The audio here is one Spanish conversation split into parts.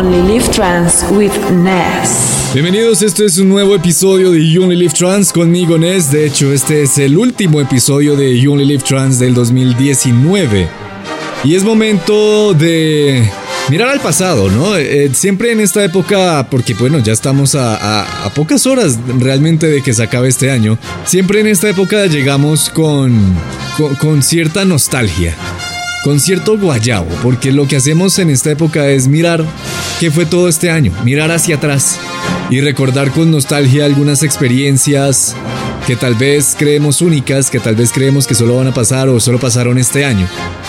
Only Live Trans with Ness. Bienvenidos, este es un nuevo episodio de You Only Live Trans conmigo Ness. De hecho, este es el último episodio de You Only Live Trans del 2019. Y es momento de mirar al pasado, ¿no? Eh, siempre en esta época, porque bueno, ya estamos a, pocas horas realmente de que se acabe este año, siempre en esta época llegamos con, con cierta nostalgia con cierto guayabo, porque lo que hacemos en esta época es mirar qué fue todo este año, mirar hacia atrás y recordar con nostalgia algunas experiencias que tal vez creemos únicas, que tal vez creemos que solo van a pasar o solo pasaron este año.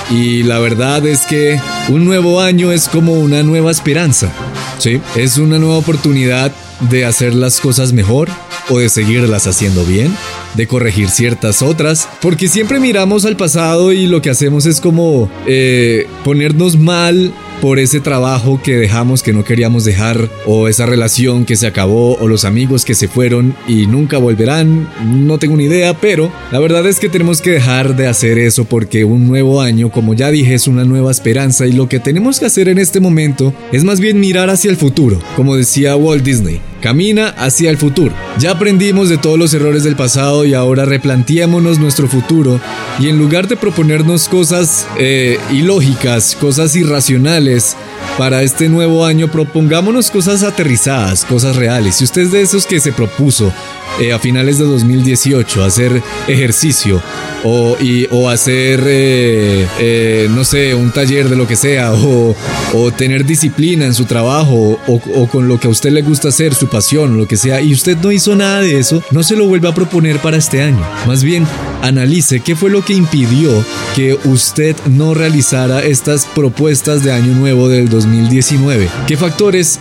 Y la verdad es que un nuevo año es como una nueva esperanza, ¿sí? Es una nueva oportunidad de hacer las cosas mejor o de seguirlas haciendo bien de corregir ciertas otras, porque siempre miramos al pasado y lo que hacemos es como eh, ponernos mal por ese trabajo que dejamos que no queríamos dejar, o esa relación que se acabó, o los amigos que se fueron y nunca volverán, no tengo ni idea, pero la verdad es que tenemos que dejar de hacer eso porque un nuevo año, como ya dije, es una nueva esperanza y lo que tenemos que hacer en este momento es más bien mirar hacia el futuro, como decía Walt Disney. Camina hacia el futuro. Ya aprendimos de todos los errores del pasado y ahora replanteémonos nuestro futuro y en lugar de proponernos cosas eh, ilógicas, cosas irracionales, para este nuevo año propongámonos cosas aterrizadas, cosas reales. Si usted es de esos que se propuso eh, a finales de 2018 hacer ejercicio o, y, o hacer, eh, eh, no sé, un taller de lo que sea o, o tener disciplina en su trabajo o, o, con lo que a usted le gusta hacer, su pasión, lo que sea, y usted no hizo nada de eso, no se lo vuelva a proponer para este año. Más bien, analice qué fue lo que impidió que usted no realizara estas propuestas de año nuevo del 2019. ¿Qué factores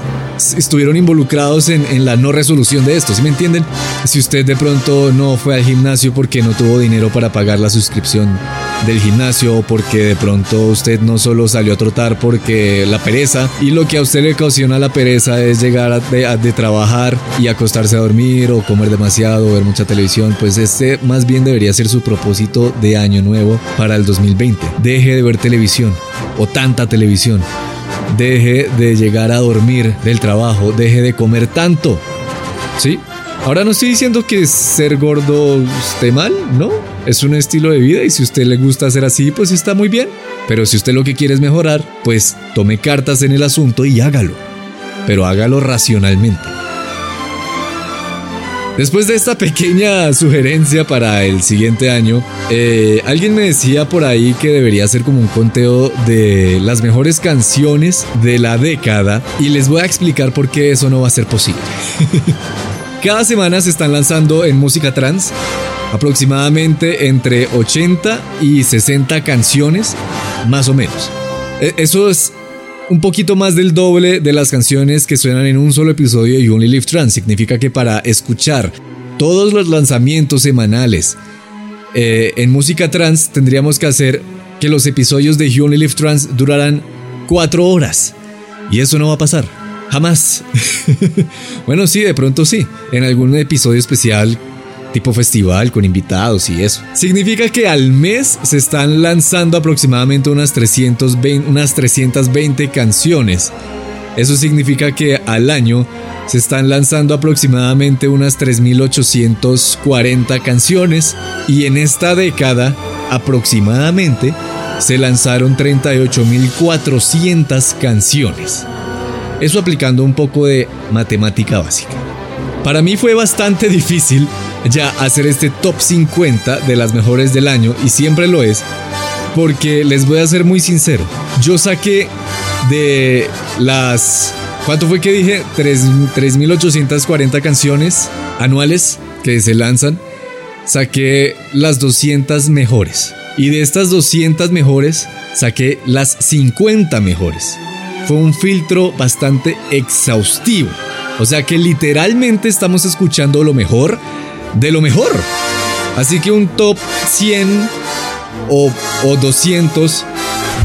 estuvieron involucrados en, la no resolución de esto? ¿Sí me entienden? Si usted de pronto no fue al gimnasio porque no tuvo dinero para pagar la suscripción del gimnasio porque de pronto usted no solo salió a trotar porque la pereza y lo que a usted le ocasiona la pereza es llegar de, trabajar y acostarse a dormir o comer demasiado o ver mucha televisión, pues este más bien debería ser su propósito de año nuevo para el 2020. Deje de ver televisión o tanta televisión. Deje de llegar a dormir del trabajo, deje de comer tanto. ¿Sí? Ahora no estoy diciendo que ser gordo esté mal, ¿no? Es un estilo de vida y si usted le gusta hacer así, pues está muy bien. Pero si usted lo que quiere es mejorar, pues tome cartas en el asunto y hágalo. Pero hágalo racionalmente. Después de esta pequeña sugerencia para el siguiente año, eh, alguien me decía por ahí que debería ser como un conteo de las mejores canciones de la década y les voy a explicar por qué eso no va a ser posible. Cada semana se están lanzando en música trans aproximadamente entre 80 y 60 canciones, más o menos. E, eso es un poquito más del doble de las canciones que suenan en un solo episodio de Only Live Trans. Significa que para escuchar todos los lanzamientos semanales eh, en música trans tendríamos que hacer que los episodios de Only Live Trans duraran 4 horas. Y eso no va a pasar. Jamás. bueno, sí, de pronto sí. En algún episodio especial tipo festival con invitados y eso. Significa que al mes se están lanzando aproximadamente unas 320, unas 320 canciones. Eso significa que al año se están lanzando aproximadamente unas 3.840 canciones y en esta década aproximadamente se lanzaron 38.400 canciones. Eso aplicando un poco de matemática básica. Para mí fue bastante difícil ya hacer este top 50 de las mejores del año y siempre lo es porque les voy a ser muy sincero. Yo saqué de las... ¿Cuánto fue que dije? 3.840 canciones anuales que se lanzan. Saqué las 200 mejores. Y de estas 200 mejores, saqué las 50 mejores fue un filtro bastante exhaustivo. O sea que literalmente estamos escuchando lo mejor de lo mejor. Así que un top 100 o, o 200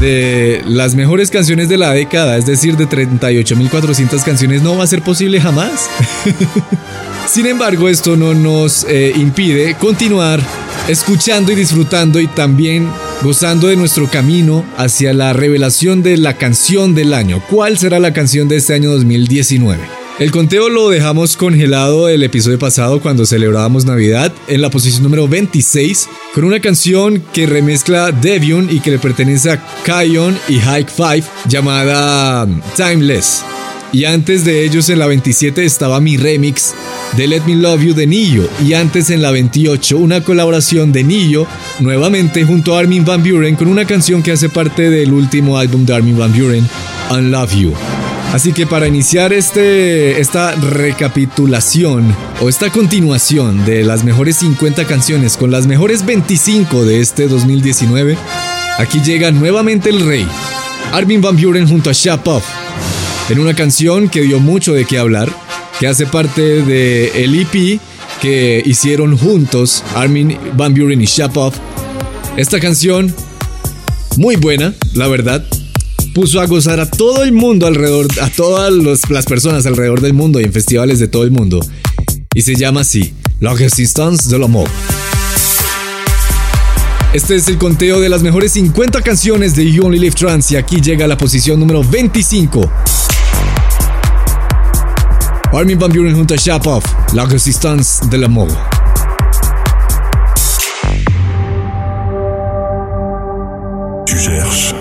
de las mejores canciones de la década, es decir, de 38.400 canciones, no va a ser posible jamás. Sin embargo, esto no nos eh, impide continuar escuchando y disfrutando y también gozando de nuestro camino hacia la revelación de la canción del año. ¿Cuál será la canción de este año 2019? El conteo lo dejamos congelado el episodio pasado cuando celebrábamos Navidad en la posición número 26 con una canción que remezcla Devion y que le pertenece a Kion y Hike Five llamada Timeless. Y antes de ellos en la 27 estaba mi remix de Let Me Love You de Nillo. Y antes en la 28 una colaboración de Nillo nuevamente junto a Armin Van Buren con una canción que hace parte del último álbum de Armin Van Buren, Unlove You. Así que para iniciar este, esta recapitulación o esta continuación de las mejores 50 canciones con las mejores 25 de este 2019, aquí llega nuevamente el rey, Armin Van Buren junto a Shapov, en una canción que dio mucho de qué hablar, que hace parte del el EP que hicieron juntos Armin Van Buren y Shapov. Esta canción, muy buena, la verdad, puso a gozar a todo el mundo alrededor, a todas las personas alrededor del mundo y en festivales de todo el mundo. Y se llama así, La Resistance de l'Amour. Este es el conteo de las mejores 50 canciones de You Only Live Trans y aquí llega la posición número 25. Armin Van Buren junto a Shapov, La Resistance de l'Amour. Tu cherches.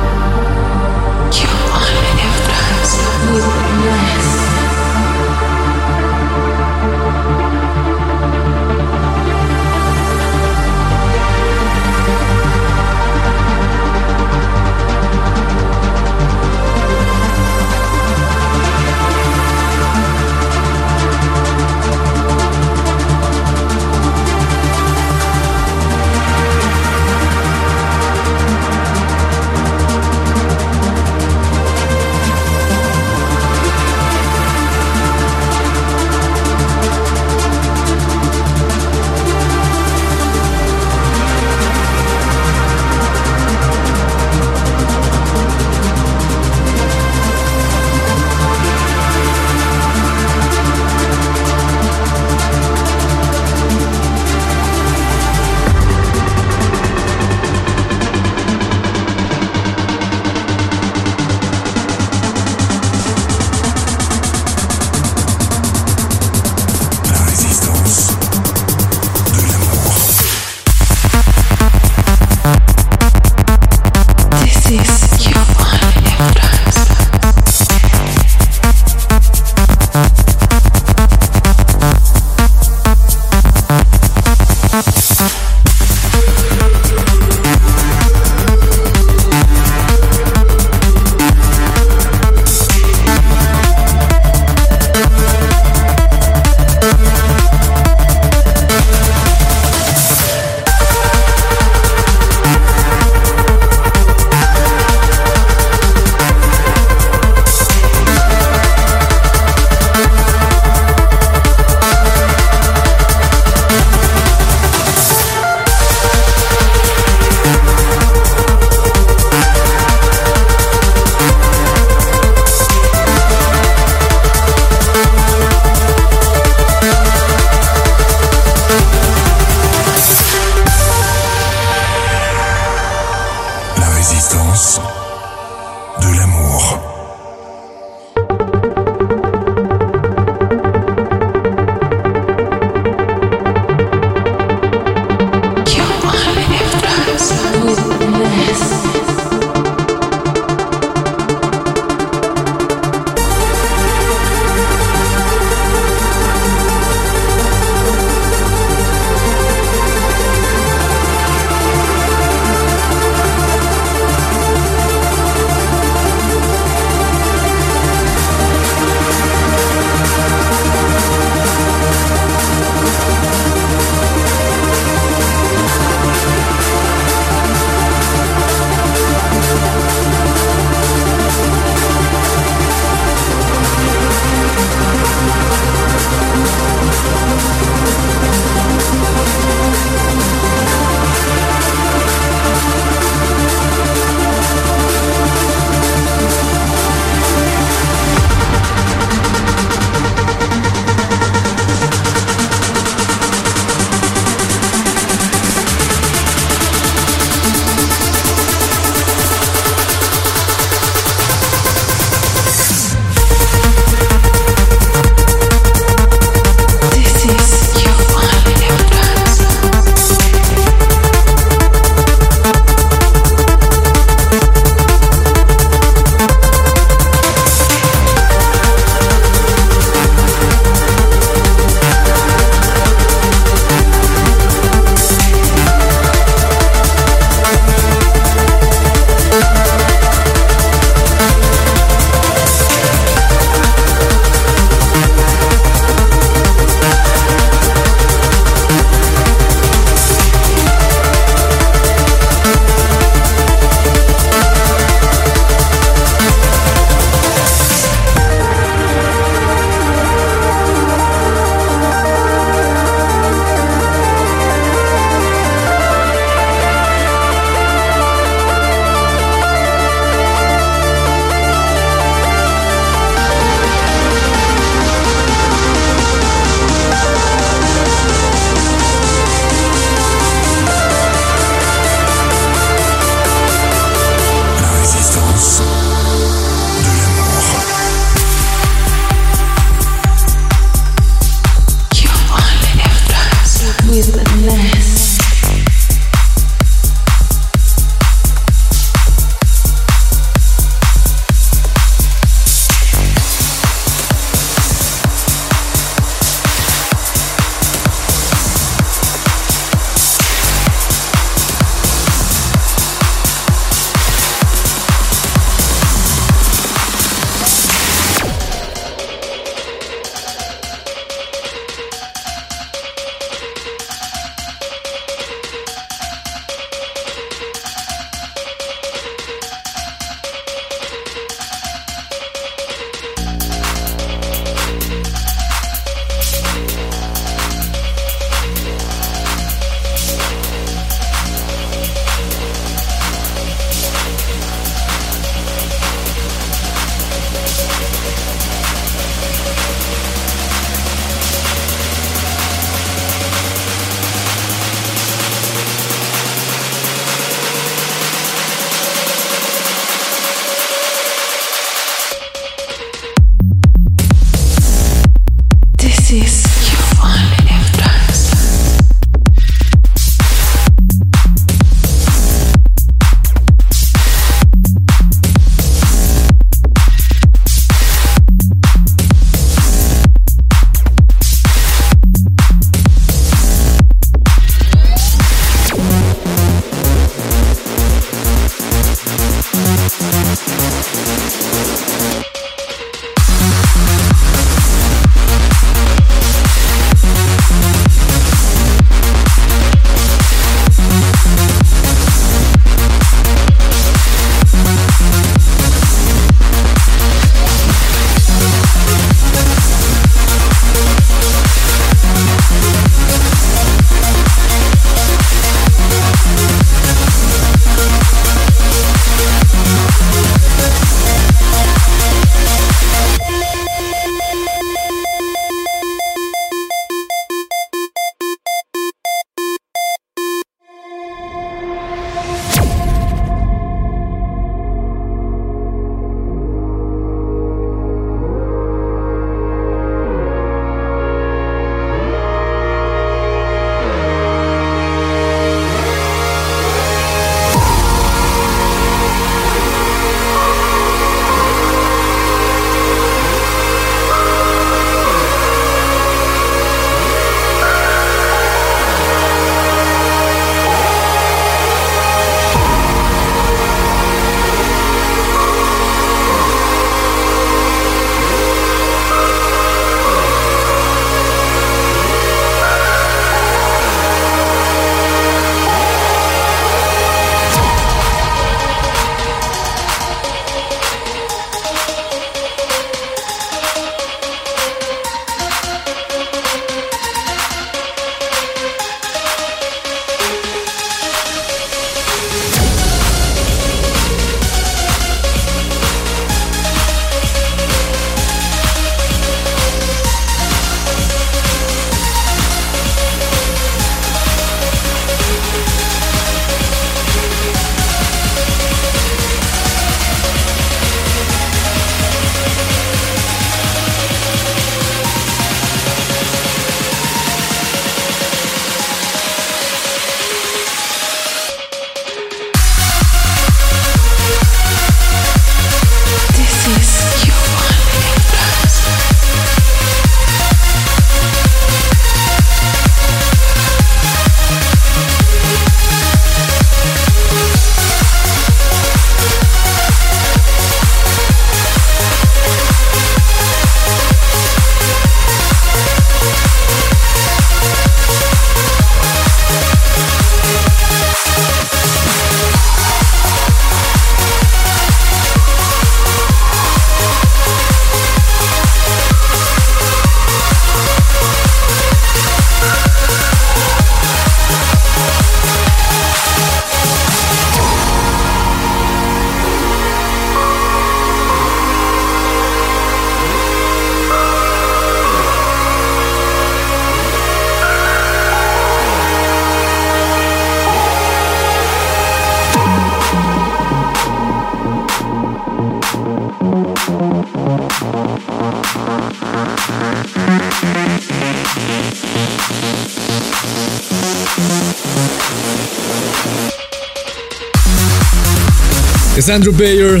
Andrew Bayer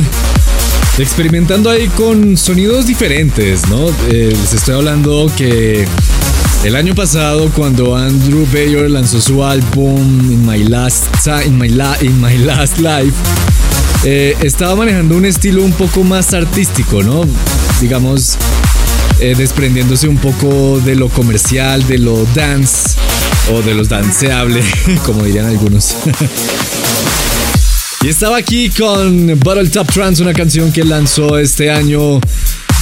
experimentando ahí con sonidos diferentes, ¿no? Eh, les estoy hablando que el año pasado cuando Andrew Bayer lanzó su álbum In My Last, In My Last Life, eh, estaba manejando un estilo un poco más artístico, ¿no? Digamos, eh, desprendiéndose un poco de lo comercial, de lo dance o de los danceable, como dirían algunos. Y estaba aquí con Battle Top Trance, una canción que lanzó este año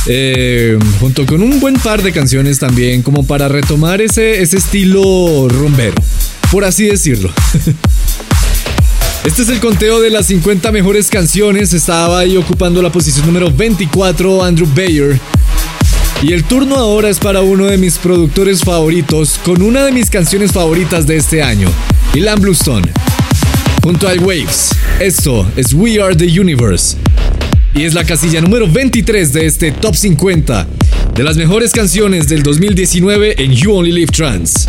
eh, junto con un buen par de canciones también, como para retomar ese, ese estilo rumbero, por así decirlo. Este es el conteo de las 50 mejores canciones. Estaba ahí ocupando la posición número 24, Andrew Bayer. Y el turno ahora es para uno de mis productores favoritos, con una de mis canciones favoritas de este año, Ilan Bluestone junto a Waves. Esto es We Are the Universe. Y es la casilla número 23 de este Top 50 de las mejores canciones del 2019 en You Only Live Trans.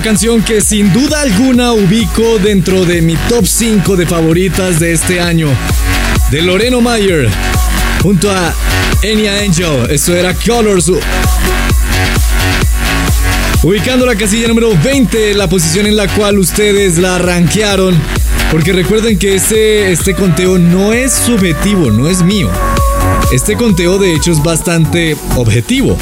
Canción que sin duda alguna ubico dentro de mi top 5 de favoritas de este año. De Loreno Mayer junto a Enya Angel. Esto era Colors. Ubicando la casilla número 20, la posición en la cual ustedes la rankearon. Porque recuerden que este, este conteo no es subjetivo, no es mío. Este conteo de hecho es bastante objetivo.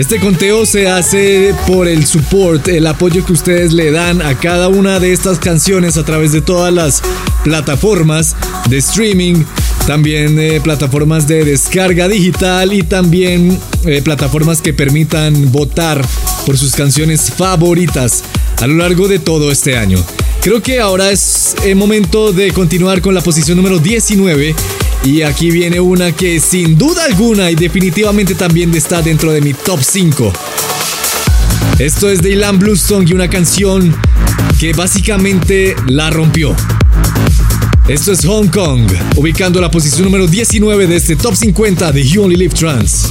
Este conteo se hace por el support, el apoyo que ustedes le dan a cada una de estas canciones a través de todas las plataformas de streaming, también eh, plataformas de descarga digital y también eh, plataformas que permitan votar por sus canciones favoritas a lo largo de todo este año. Creo que ahora es el momento de continuar con la posición número 19 y aquí viene una que sin duda alguna y definitivamente también está dentro de mi top 5. Esto es de Ilan Bluestone y una canción que básicamente la rompió. Esto es Hong Kong, ubicando la posición número 19 de este top 50 de You Only Live Trans.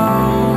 now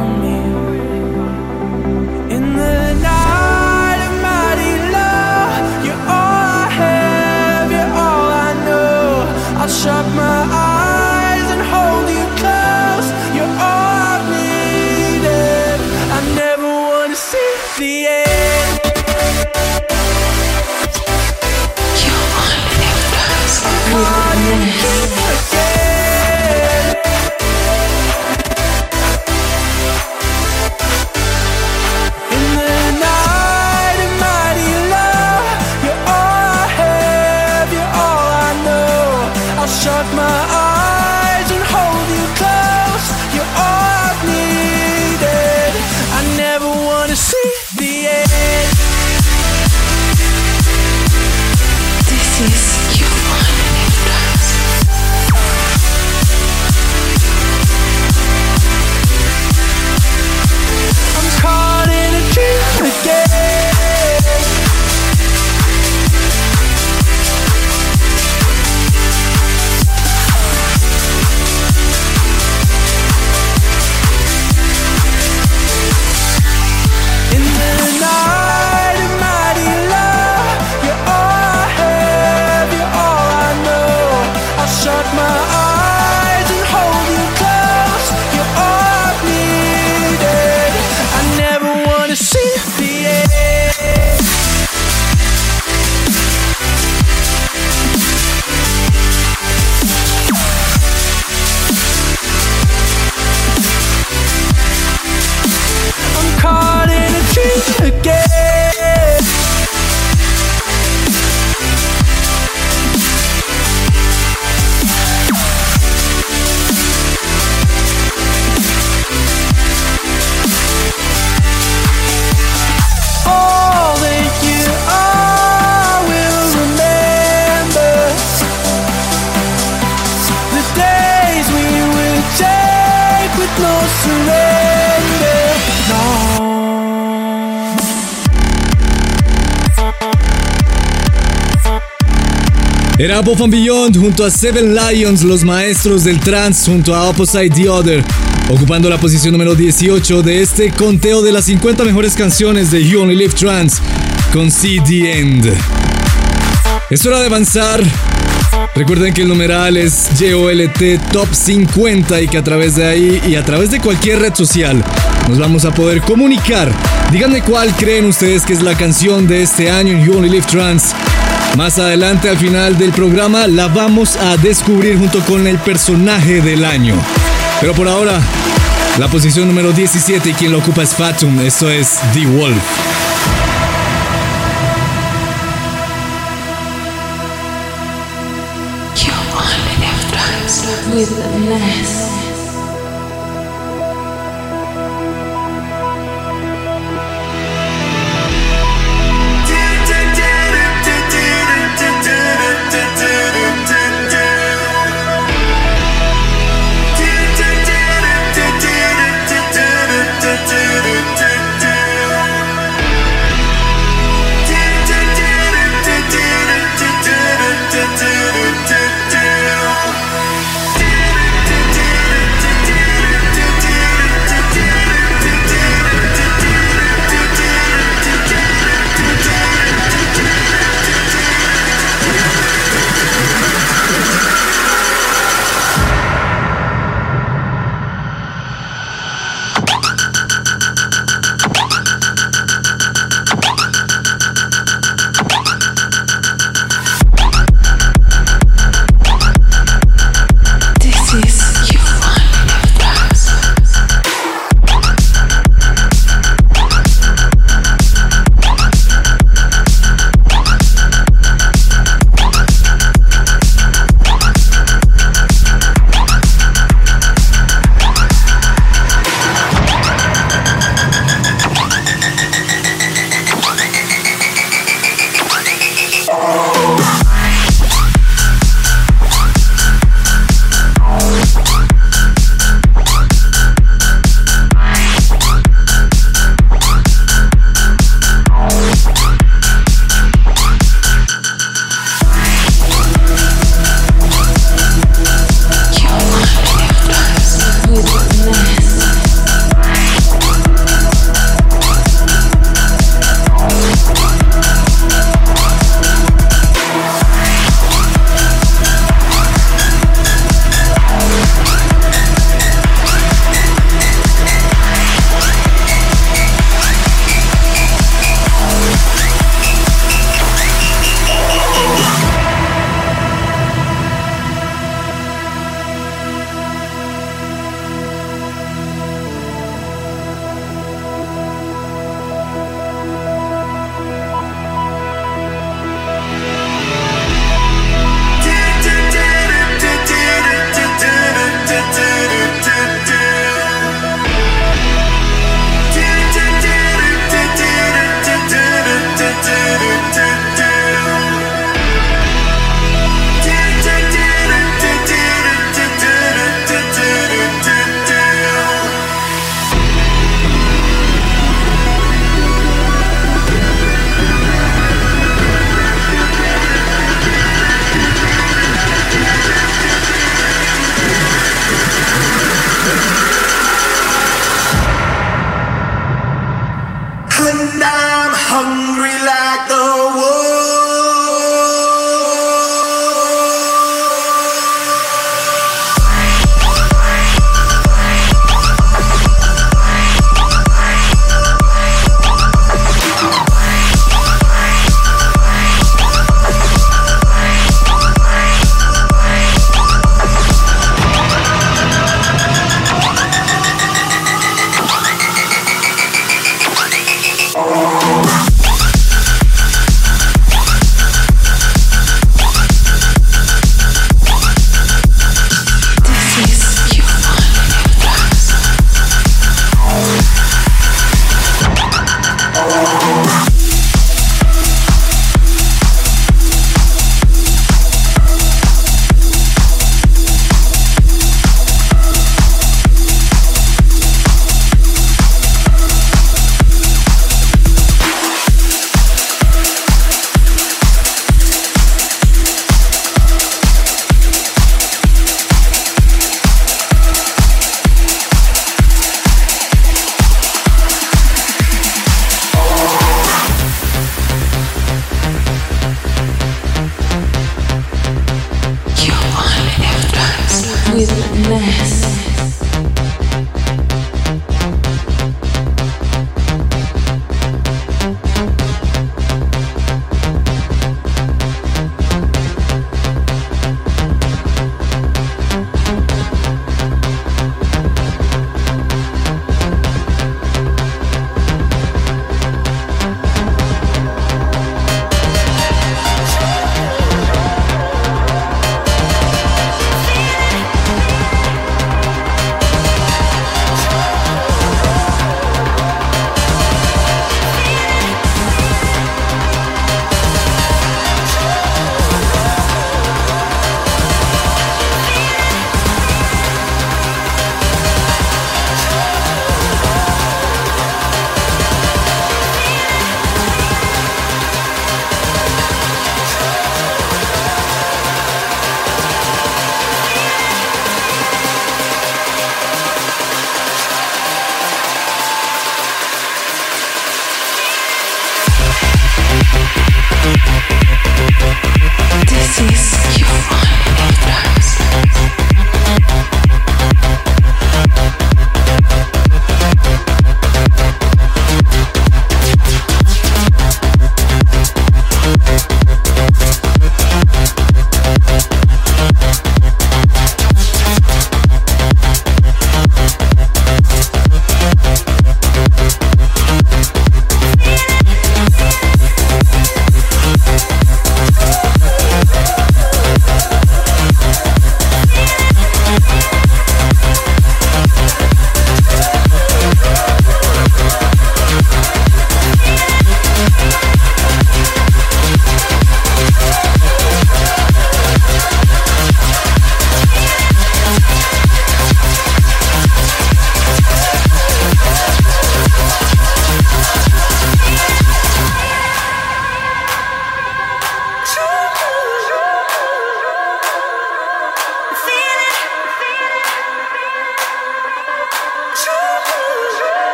Era Above and Beyond junto a Seven Lions, los maestros del trance junto a Opposite the Other, ocupando la posición número 18 de este conteo de las 50 mejores canciones de You Only Live Trance con See the End. Es hora de avanzar. Recuerden que el numeral es JOLT Top 50 y que a través de ahí y a través de cualquier red social nos vamos a poder comunicar. Díganme cuál creen ustedes que es la canción de este año en You Only Live Trance. Más adelante al final del programa la vamos a descubrir junto con el personaje del año. Pero por ahora, la posición número 17 y quien lo ocupa es Fatum, esto es The Wolf. With. Do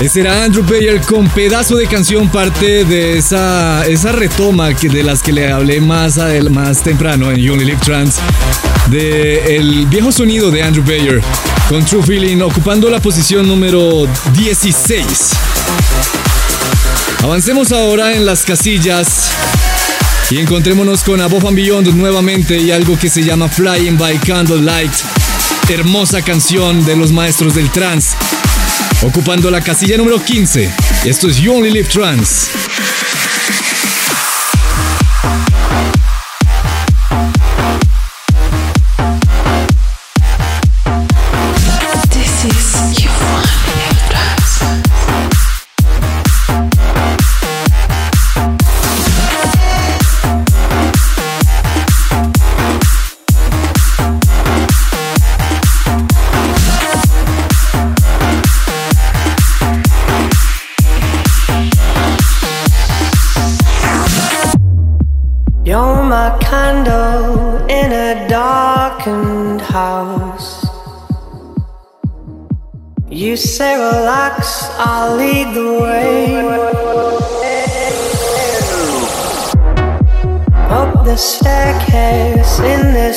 Ese era Andrew Bayer con pedazo de canción, parte de esa, esa retoma que de las que le hablé más, más temprano en You Only Trans, de el viejo sonido de Andrew Bayer, con True Feeling ocupando la posición número 16. Avancemos ahora en las casillas y encontrémonos con Above Beyond nuevamente y algo que se llama Flying by Candlelight, hermosa canción de los maestros del trance ocupando la casilla número 15. Esto es You Only Live Trans.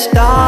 In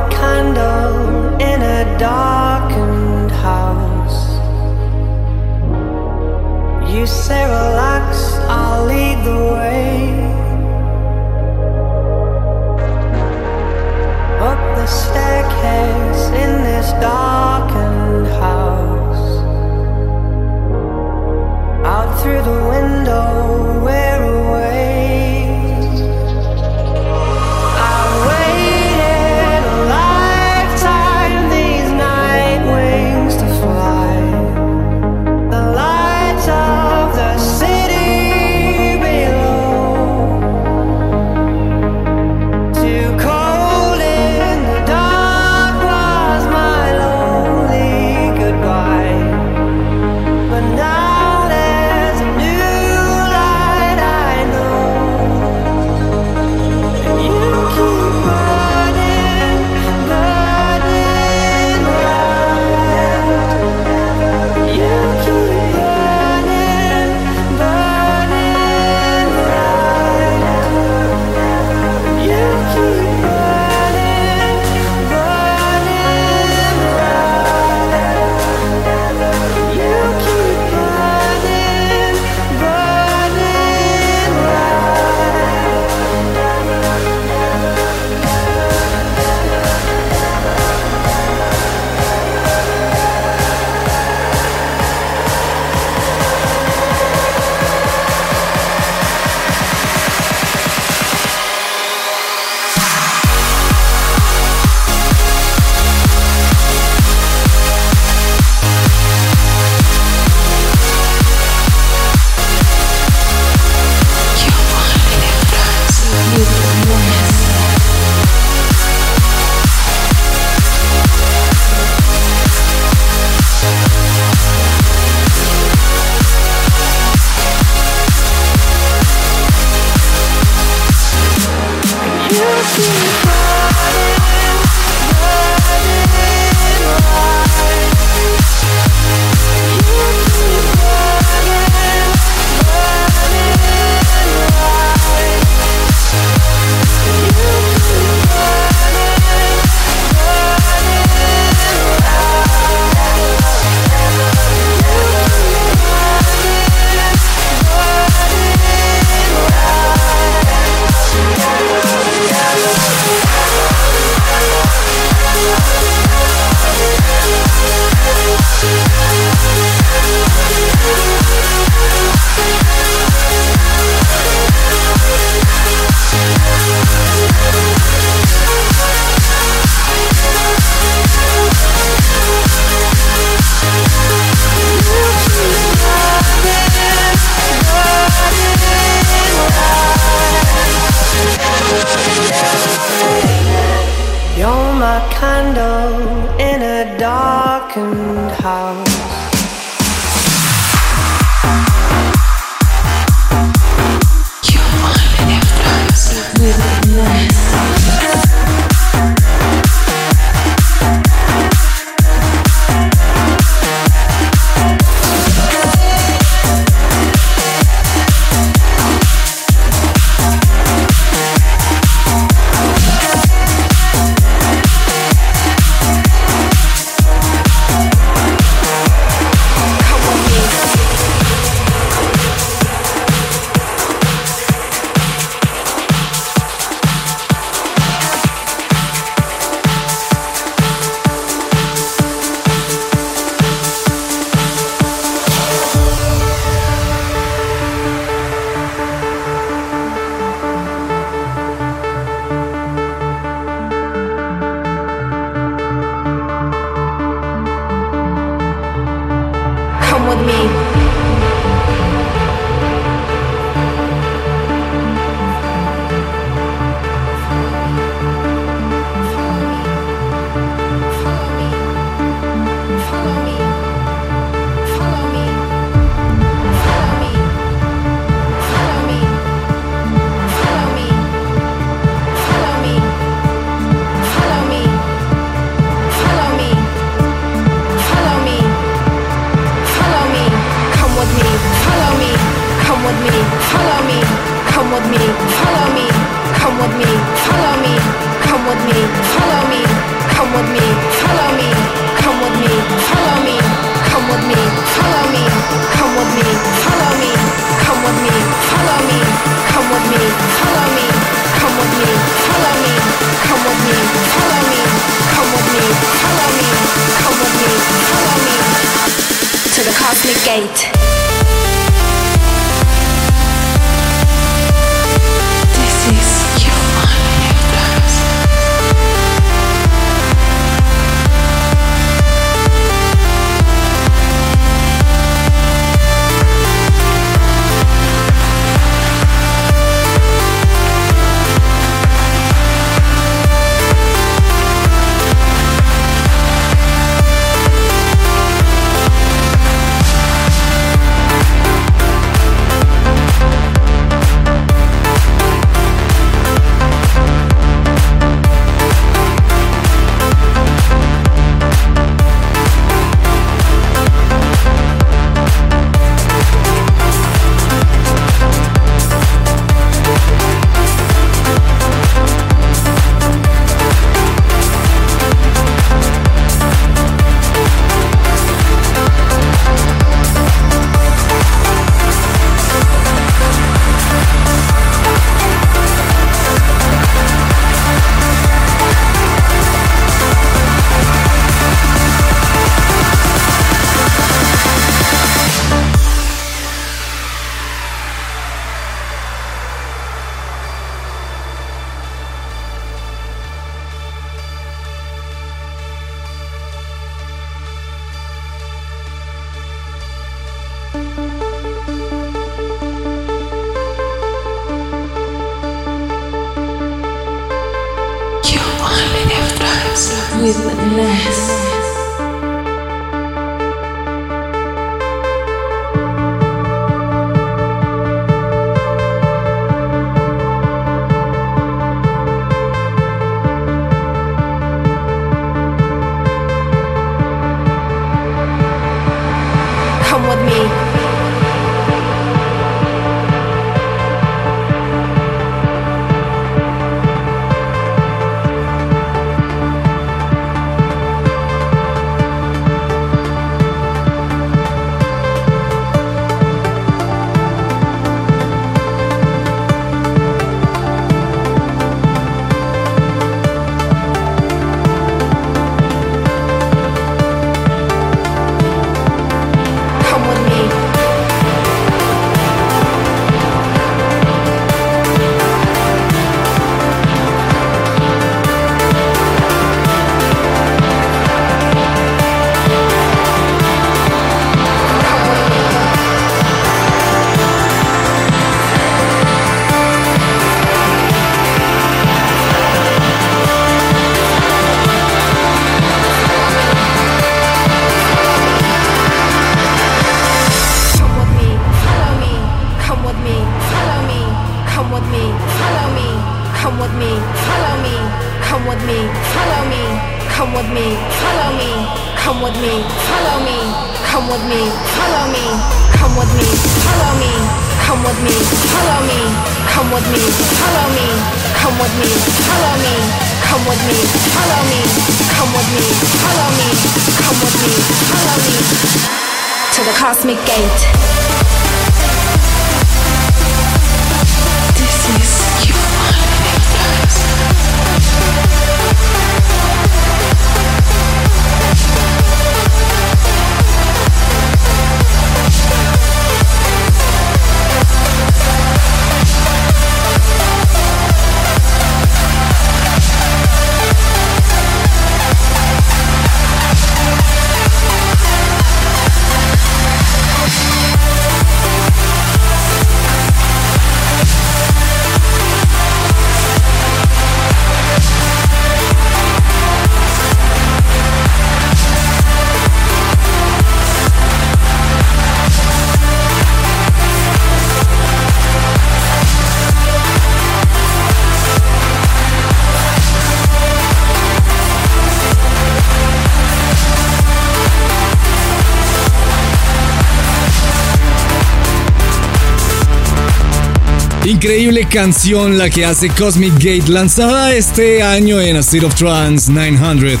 Increíble canción la que hace Cosmic Gate, lanzada este año en A State of Trance 900.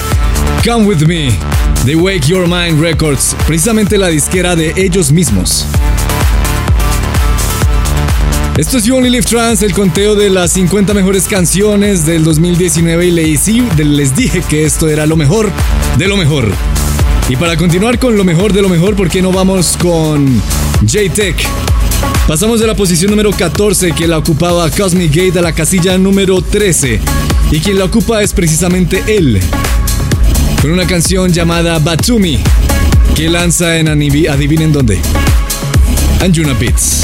Come with me, de Wake Your Mind Records, precisamente la disquera de ellos mismos. Esto es You Only Live Trance, el conteo de las 50 mejores canciones del 2019 y les dije que esto era lo mejor de lo mejor. Y para continuar con lo mejor de lo mejor, ¿por qué no vamos con J-Tech? Pasamos de la posición número 14 que la ocupaba Cosmic Gate a la casilla número 13. Y quien la ocupa es precisamente él. Con una canción llamada Batumi que lanza en adivinen dónde. Anjuna Beats.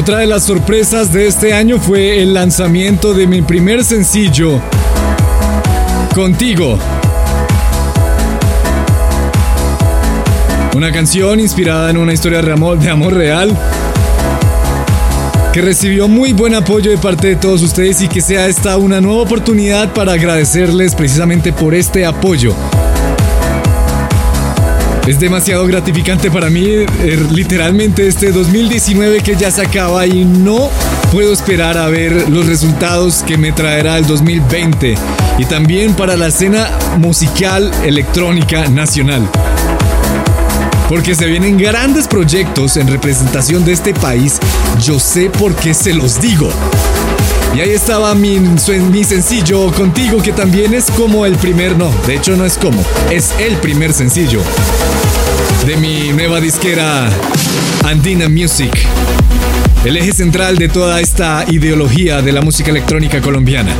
Otra de las sorpresas de este año fue el lanzamiento de mi primer sencillo, Contigo. Una canción inspirada en una historia de amor, de amor real que recibió muy buen apoyo de parte de todos ustedes y que sea esta una nueva oportunidad para agradecerles precisamente por este apoyo. Es demasiado gratificante para mí, eh, literalmente este 2019 que ya se acaba y no puedo esperar a ver los resultados que me traerá el 2020 y también para la escena musical electrónica nacional. Porque se vienen grandes proyectos en representación de este país, yo sé por qué se los digo. Y ahí estaba mi, mi sencillo contigo, que también es como el primer, no, de hecho no es como, es el primer sencillo de mi nueva disquera Andina Music. El eje central de toda esta ideología de la música electrónica colombiana.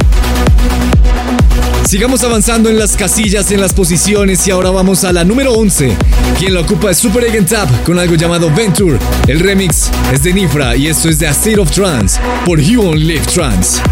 Sigamos avanzando en las casillas, en las posiciones y ahora vamos a la número 11. Quien la ocupa es Super Egg Tap con algo llamado Venture. El remix es de Nifra y esto es de A State of Trance por You Live Trance.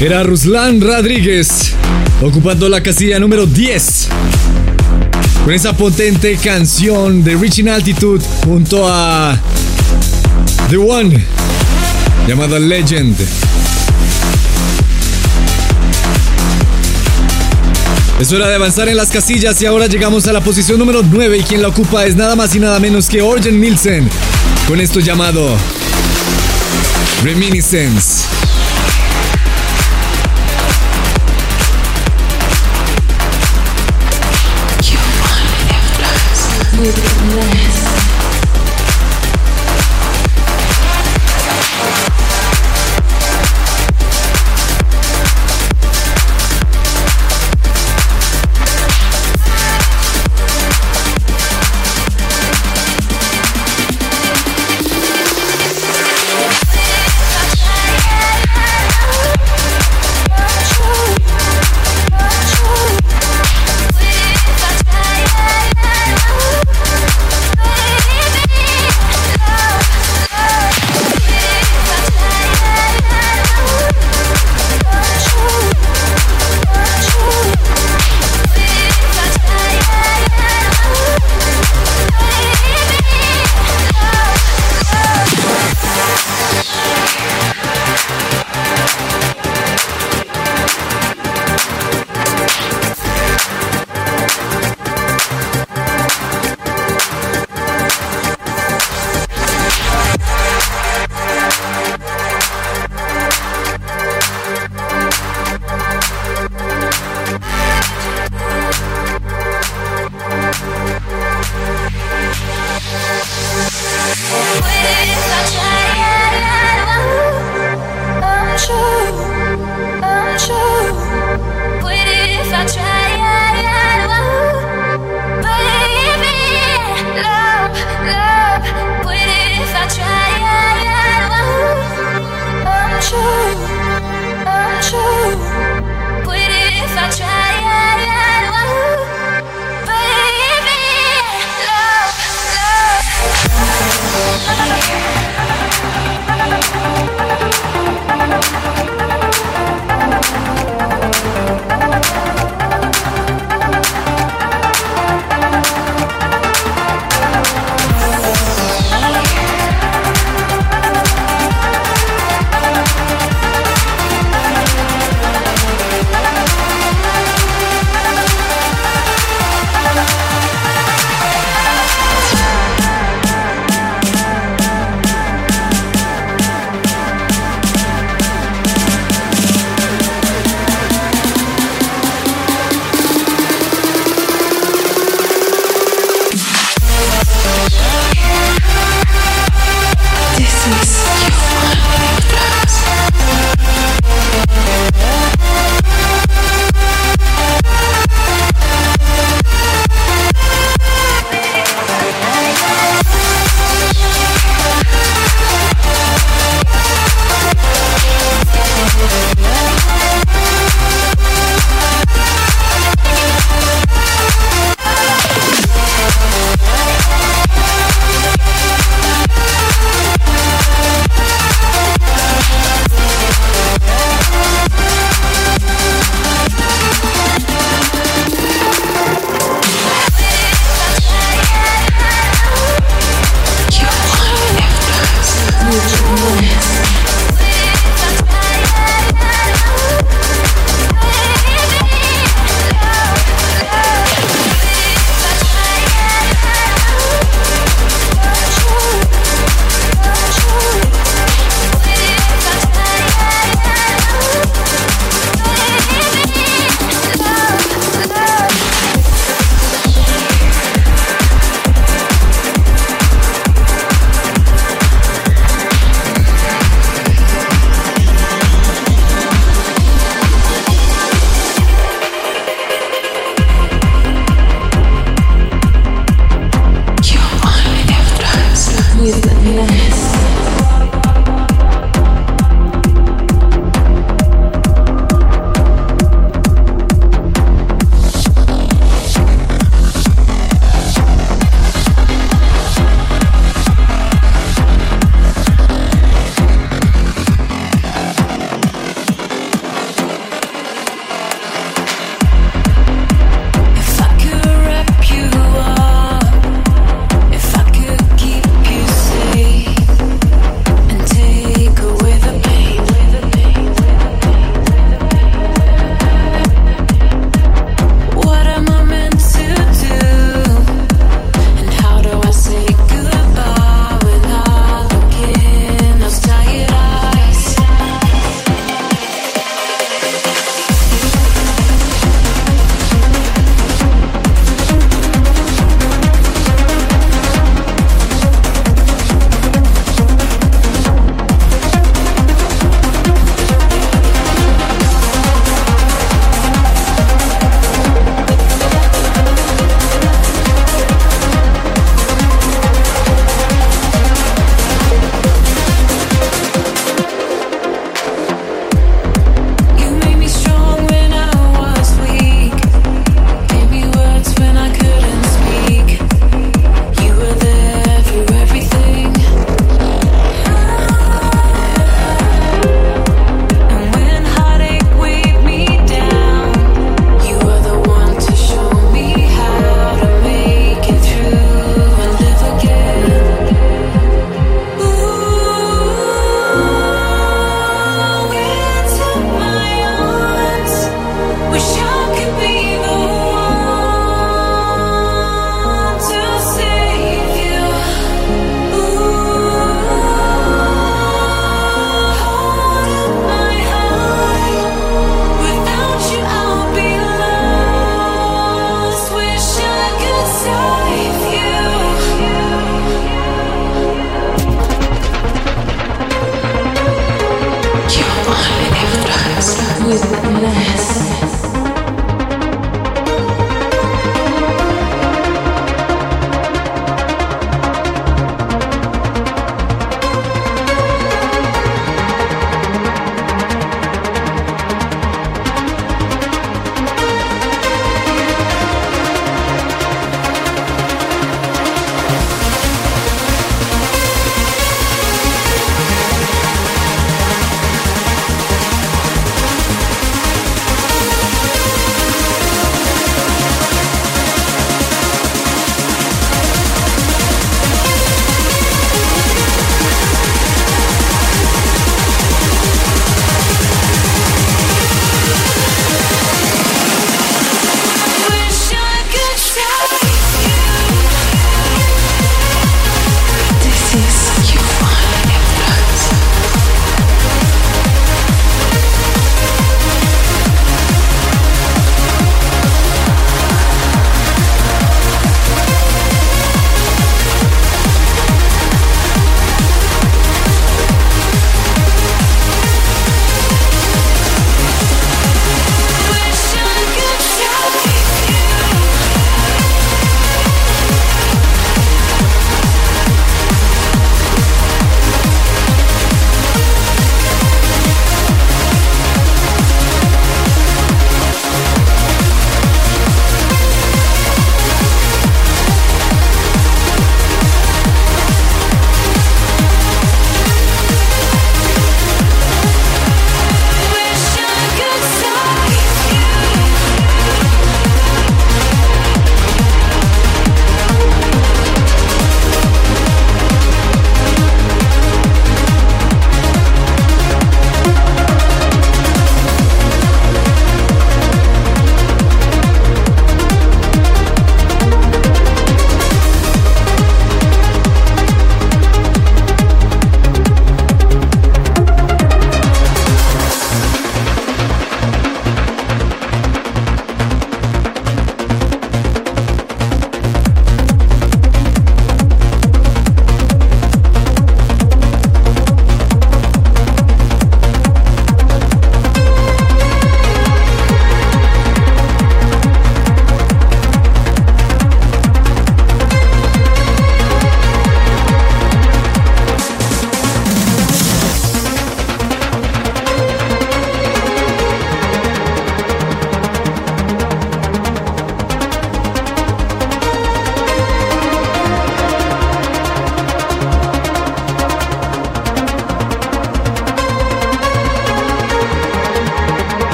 Era Ruslan Rodríguez, ocupando la casilla número 10. Con esa potente canción de Reaching Altitude junto a The One, llamada Legend. Es hora de avanzar en las casillas y ahora llegamos a la posición número 9 y quien la ocupa es nada más y nada menos que Orgen Nielsen con esto llamado Reminiscence. music.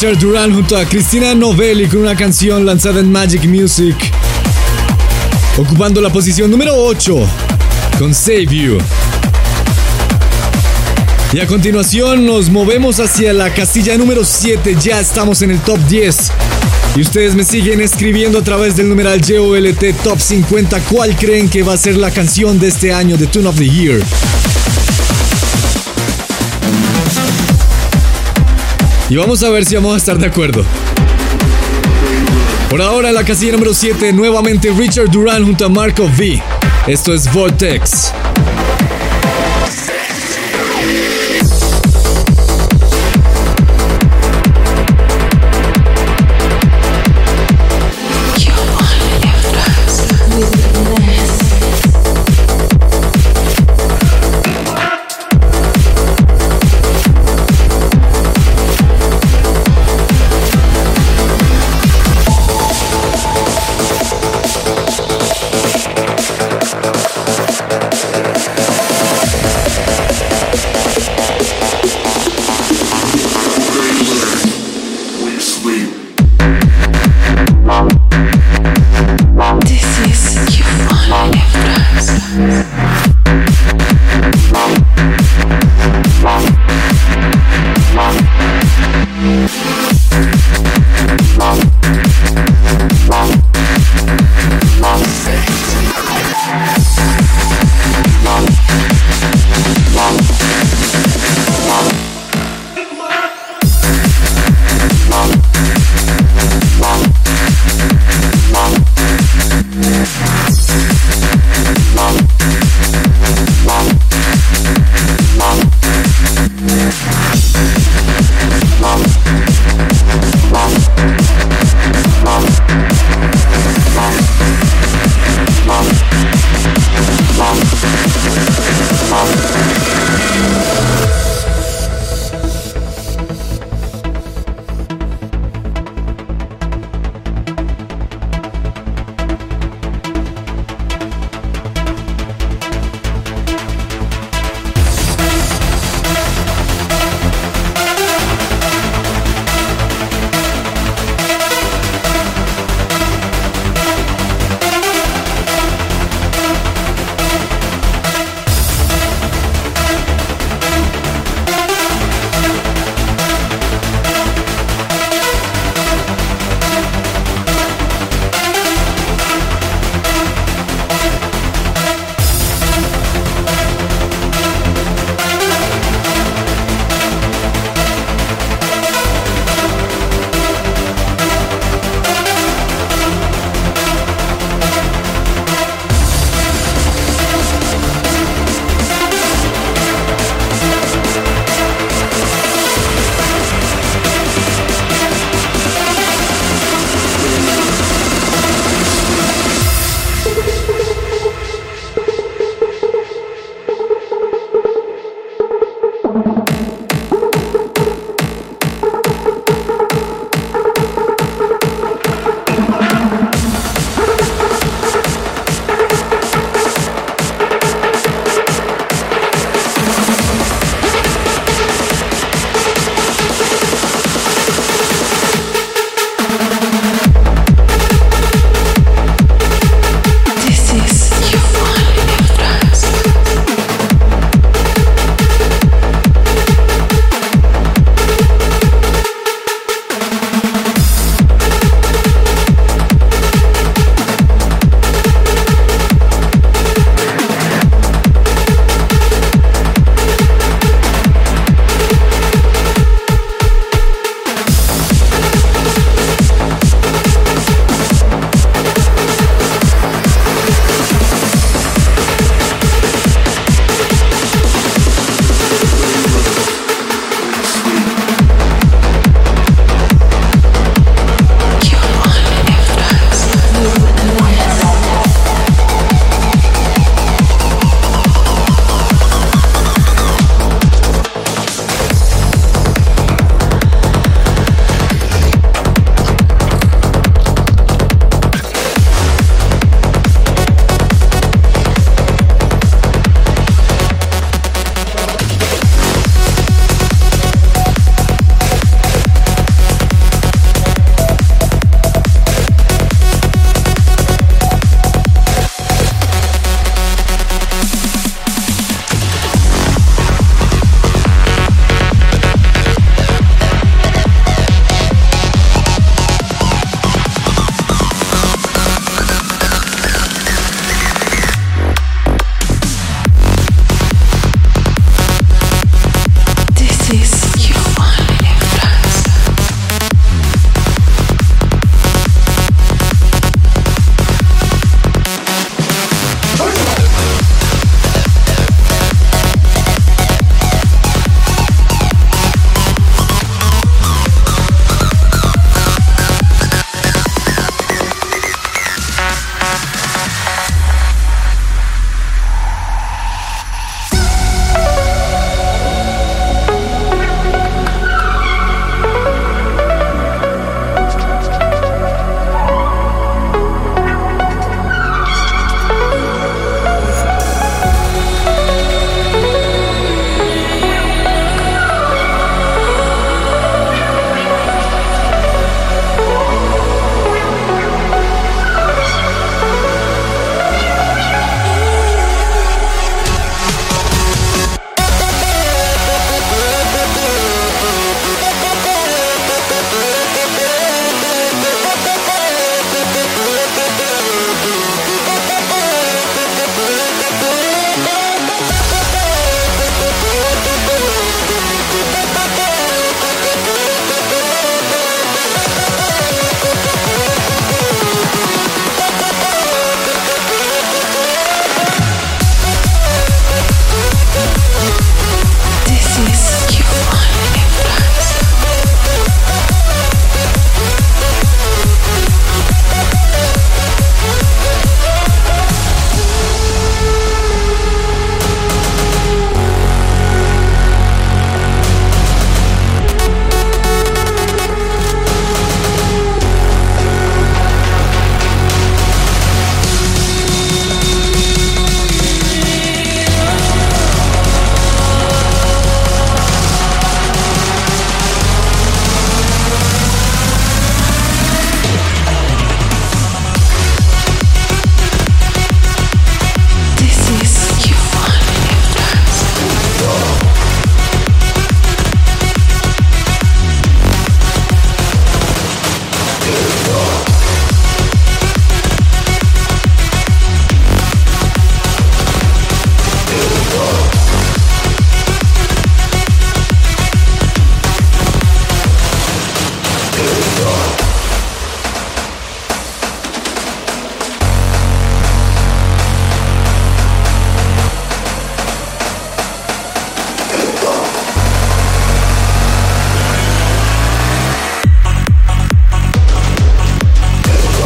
Richard Duran junto a Cristina Novelli con una canción lanzada en Magic Music. Ocupando la posición número 8 con Save You. Y a continuación nos movemos hacia la casilla número 7. Ya estamos en el top 10. Y ustedes me siguen escribiendo a través del numeral GOLT Top 50 cuál creen que va a ser la canción de este año de Tune of the Year. Y vamos a ver si vamos a estar de acuerdo. Por ahora en la casilla número 7, nuevamente Richard Duran junto a Marco V. Esto es Vortex.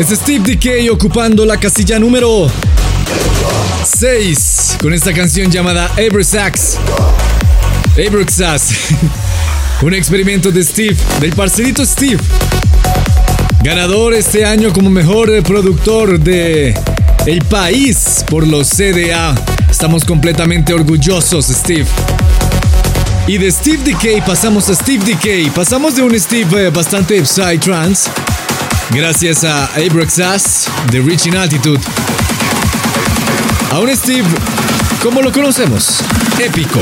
Es Steve Decay ocupando la casilla número 6 con esta canción llamada Abrasax. Abraxas. Un experimento de Steve, del parcerito Steve. Ganador este año como mejor productor de El País por los CDA. Estamos completamente orgullosos, Steve. Y de Steve Decay pasamos a Steve Decay. Pasamos de un Steve eh, bastante psytrance. Gracias a Abraxas de Reaching Altitude. A un Steve, como lo conocemos, épico.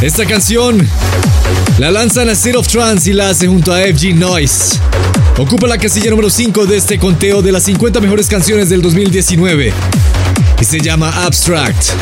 Esta canción la lanzan a State of Trance y la hace junto a FG Noise. Ocupa la casilla número 5 de este conteo de las 50 mejores canciones del 2019 y se llama Abstract.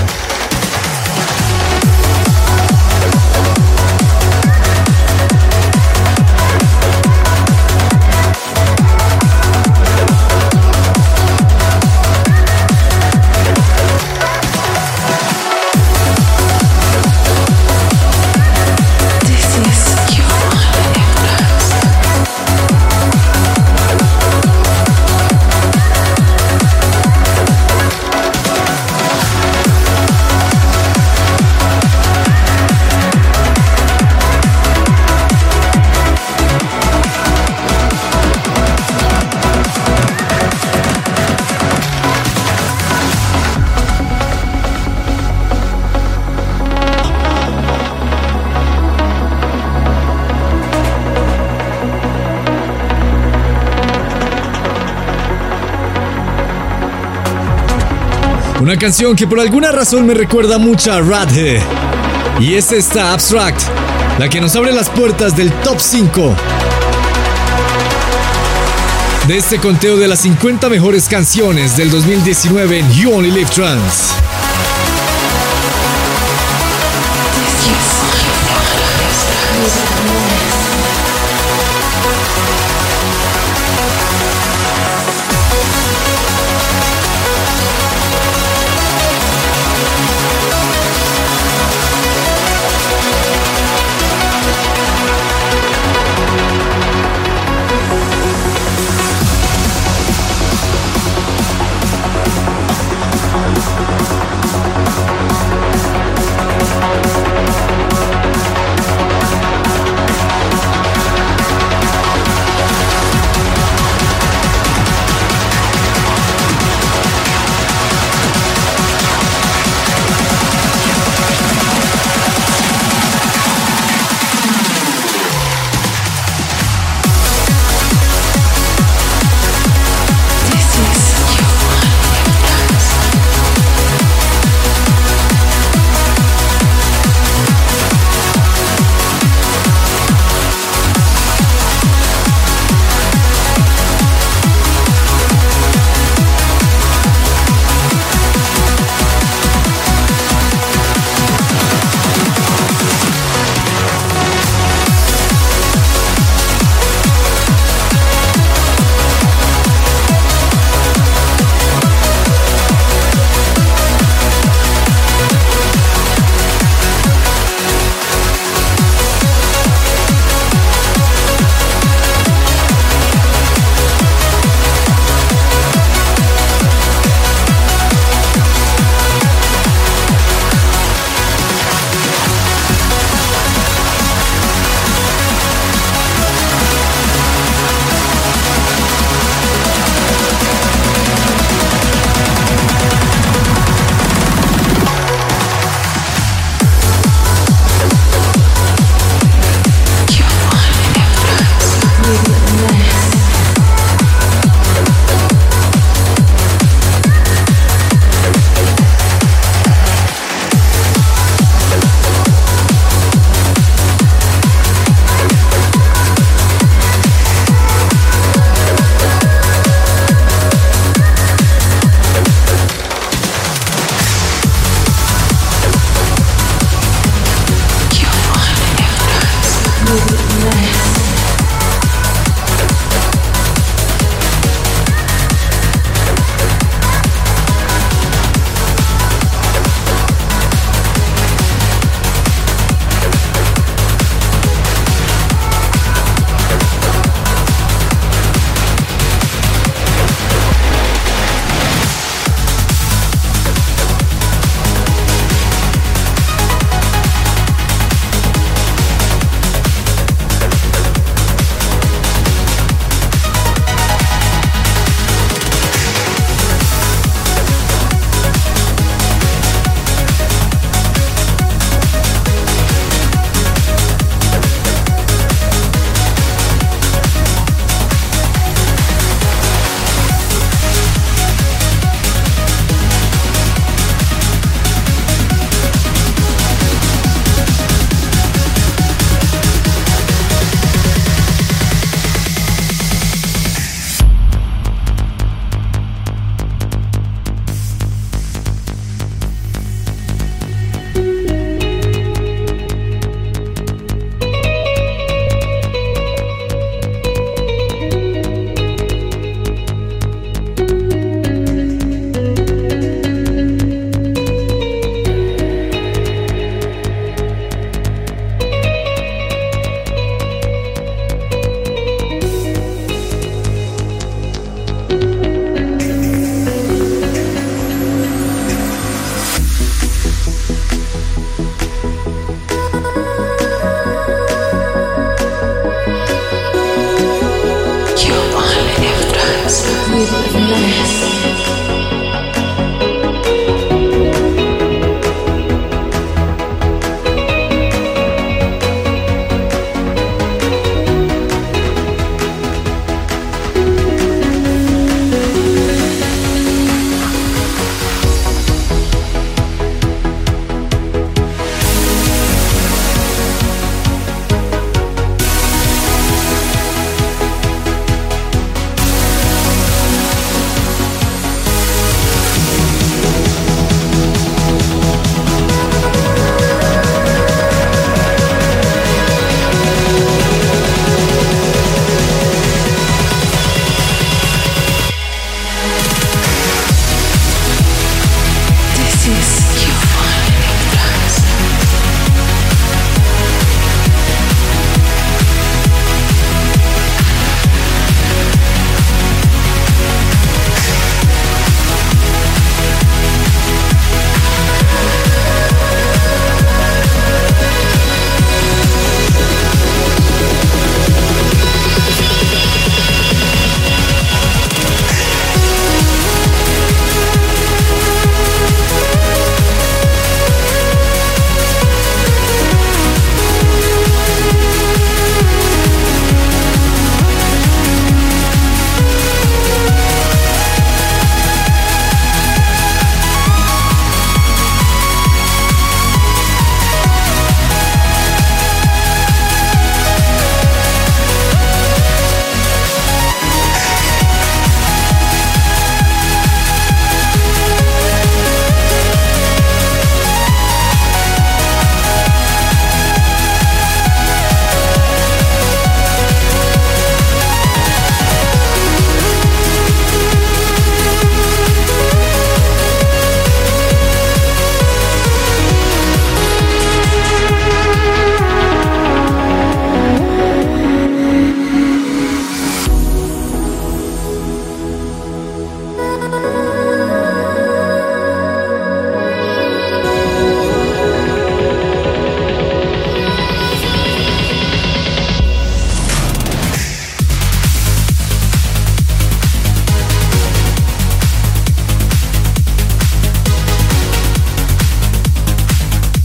Una canción que por alguna razón me recuerda mucho a Radhe. Y es esta Abstract, la que nos abre las puertas del top 5 de este conteo de las 50 mejores canciones del 2019 en You Only Live Trans.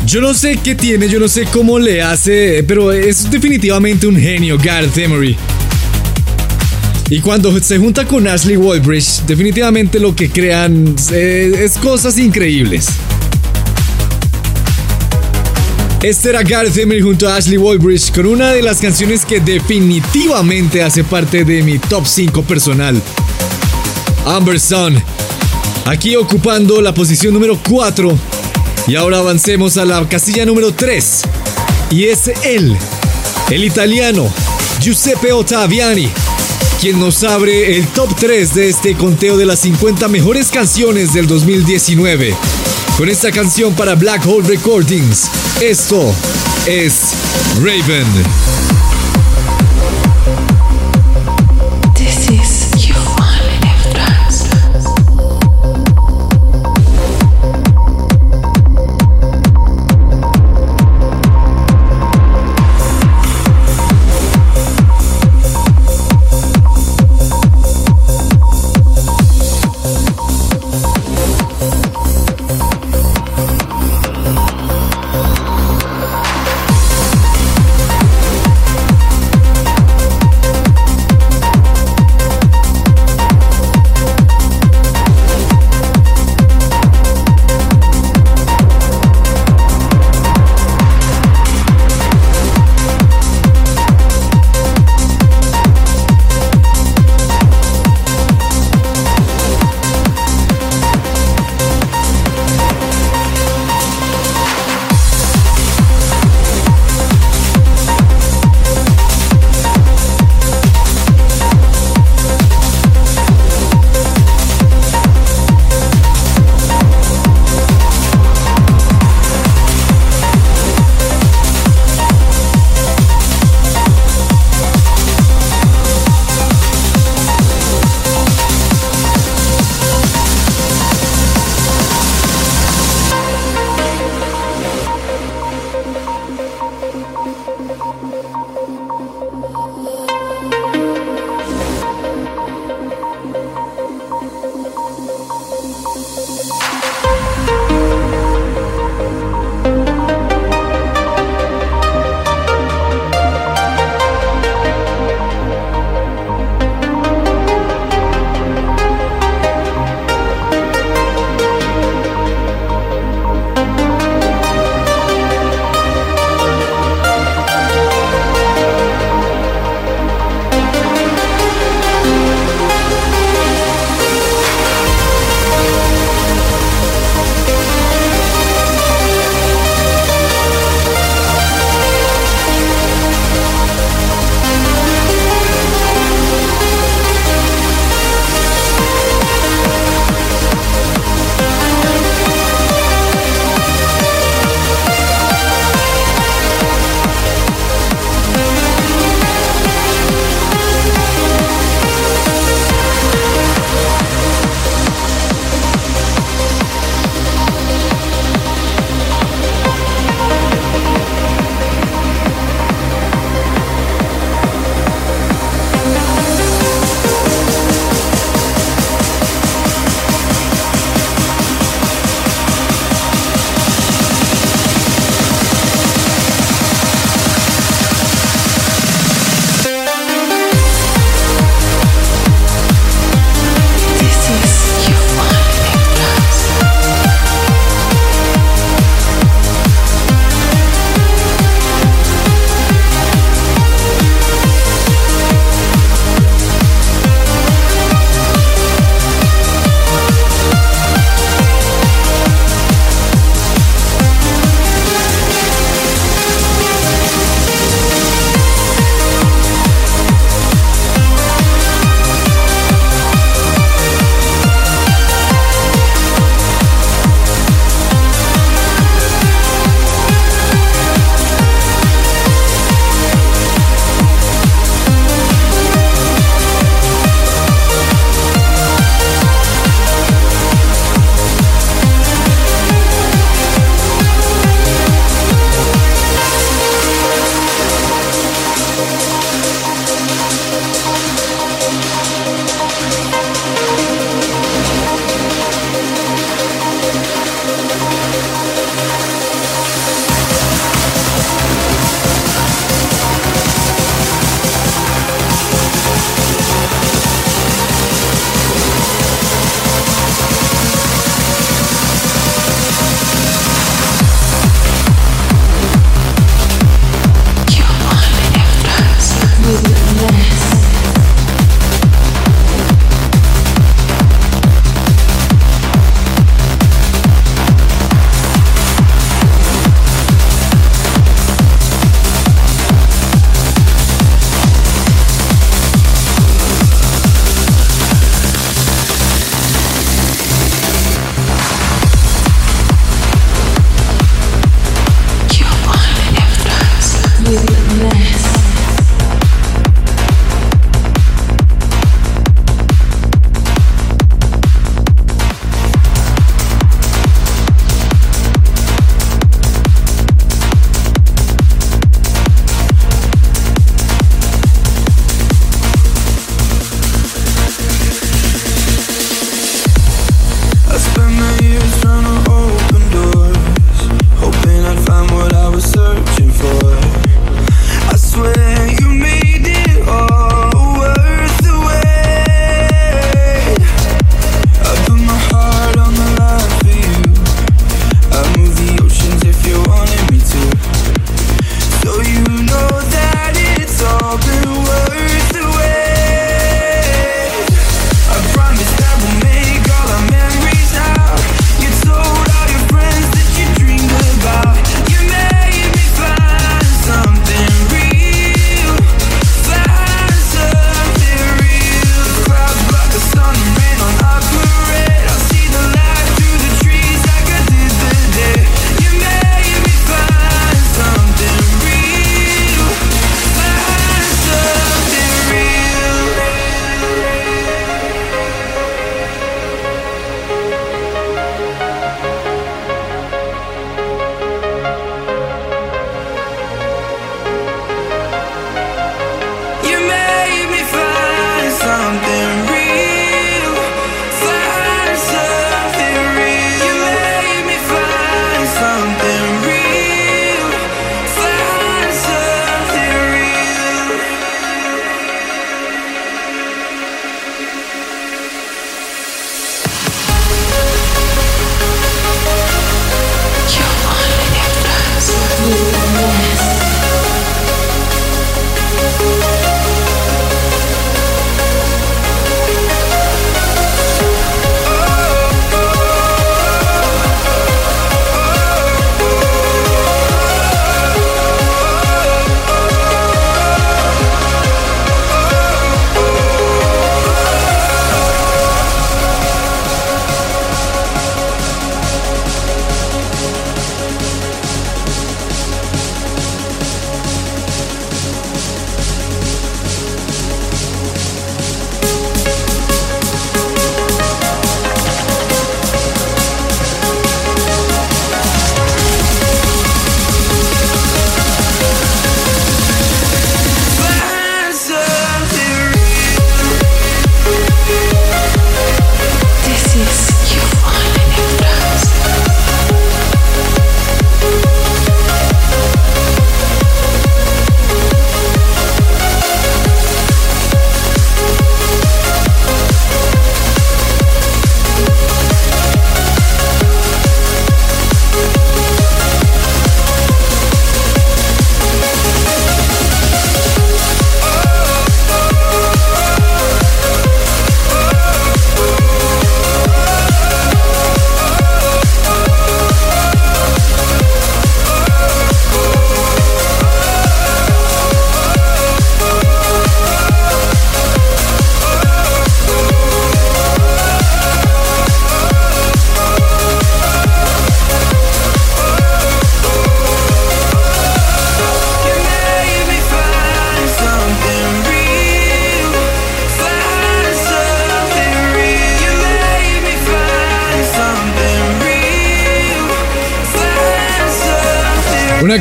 Yo no sé qué tiene, yo no sé cómo le hace, pero es definitivamente un genio, Gareth Emery. Y cuando se junta con Ashley Wallbridge, definitivamente lo que crean eh, es cosas increíbles. Este era Gareth Emery junto a Ashley Wallbridge con una de las canciones que definitivamente hace parte de mi top 5 personal. Amber Sun. Aquí ocupando la posición número 4. Y ahora avancemos a la casilla número 3. Y es él, el italiano Giuseppe Ottaviani, quien nos abre el top 3 de este conteo de las 50 mejores canciones del 2019. Con esta canción para Black Hole Recordings, esto es Raven.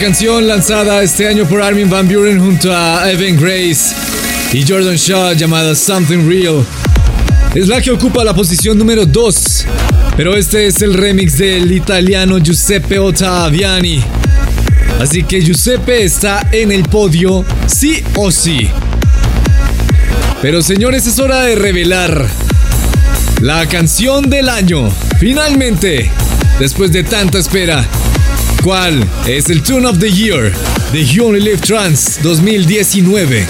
Canción lanzada este año por Armin Van Buren junto a Evan Grace y Jordan Shaw llamada Something Real. Es la que ocupa la posición número 2, pero este es el remix del italiano Giuseppe Ottaviani. Así que Giuseppe está en el podio sí o sí. Pero señores, es hora de revelar la canción del año. Finalmente, después de tanta espera, ¿cuál es el Tune of the Year de You Only Live Trans 2019?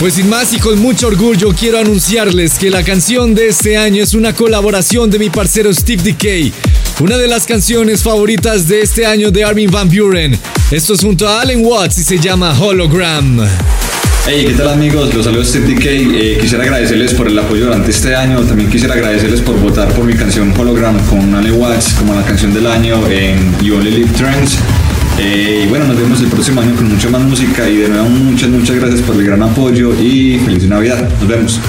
Pues sin más y con mucho orgullo quiero anunciarles que la canción de este año es una colaboración de mi parcero Steve Decay, una de las canciones favoritas de este año de Armin Van Buren. Esto es junto a Allen Watts y se llama Hologram. Hey, ¿qué tal amigos? Los saludos DK. Eh, quisiera agradecerles por el apoyo durante este año. También quisiera agradecerles por votar por mi canción Hologram con Ale Watts como la canción del año en You Only Live Trends. Eh, y bueno, nos vemos el próximo año con mucha más música y de nuevo muchas, muchas gracias por el gran apoyo y feliz Navidad. Nos vemos.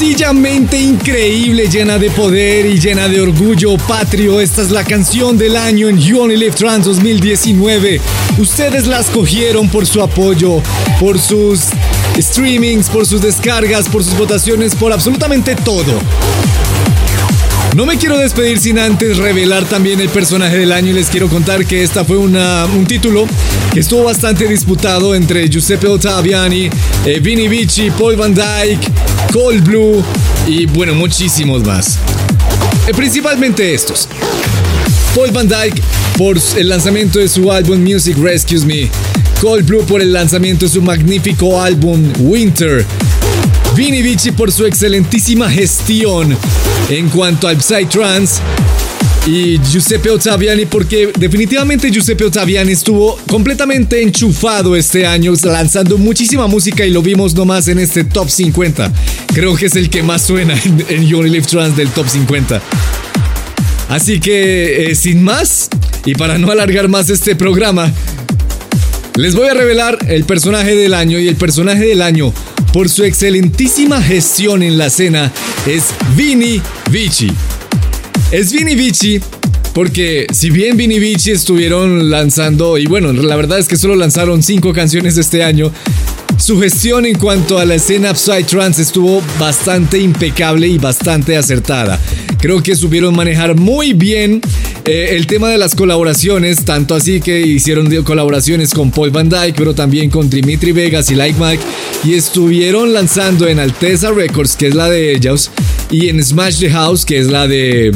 Sencillamente increíble, llena de poder y llena de orgullo patrio. Esta es la canción del año en You Only Live Trans 2019. Ustedes la escogieron por su apoyo, por sus streamings, por sus descargas, por sus votaciones, por absolutamente todo. No me quiero despedir sin antes revelar también el personaje del año y les quiero contar que esta fue un título que estuvo bastante disputado entre Giuseppe Ottaviani, eh, Vinny Vici, Paul Van Dyke, Cold Blue y bueno, muchísimos más. Eh, principalmente estos. Paul Van Dyke por el lanzamiento de su álbum Music Rescues Me. Cold Blue por el lanzamiento de su magnífico álbum Winter. Vinny Vici por su excelentísima gestión en cuanto al Psytrance. Y Giuseppe Ottaviani porque definitivamente Giuseppe Ottaviani estuvo completamente enchufado este año lanzando muchísima música y lo vimos nomás en este top 50. Creo que es el que más suena en, en You Trance del top 50. Así que, eh, sin más, y para no alargar más este programa, les voy a revelar el personaje del año y el personaje del año, por su excelentísima gestión en la escena, es Vini Vici. Es Vini Vici porque si bien Vini Vici estuvieron lanzando, y bueno, la verdad es que solo lanzaron cinco canciones este año, su gestión en cuanto a la escena Psytrance estuvo bastante impecable y bastante acertada. Creo que supieron manejar muy bien eh, el tema de las colaboraciones, tanto así que hicieron colaboraciones con Paul Van Dyke, pero también con Dimitri Vegas y Like Mike, y estuvieron lanzando en Alteza Records, que es la de ellos, y en Smash the House, que es la de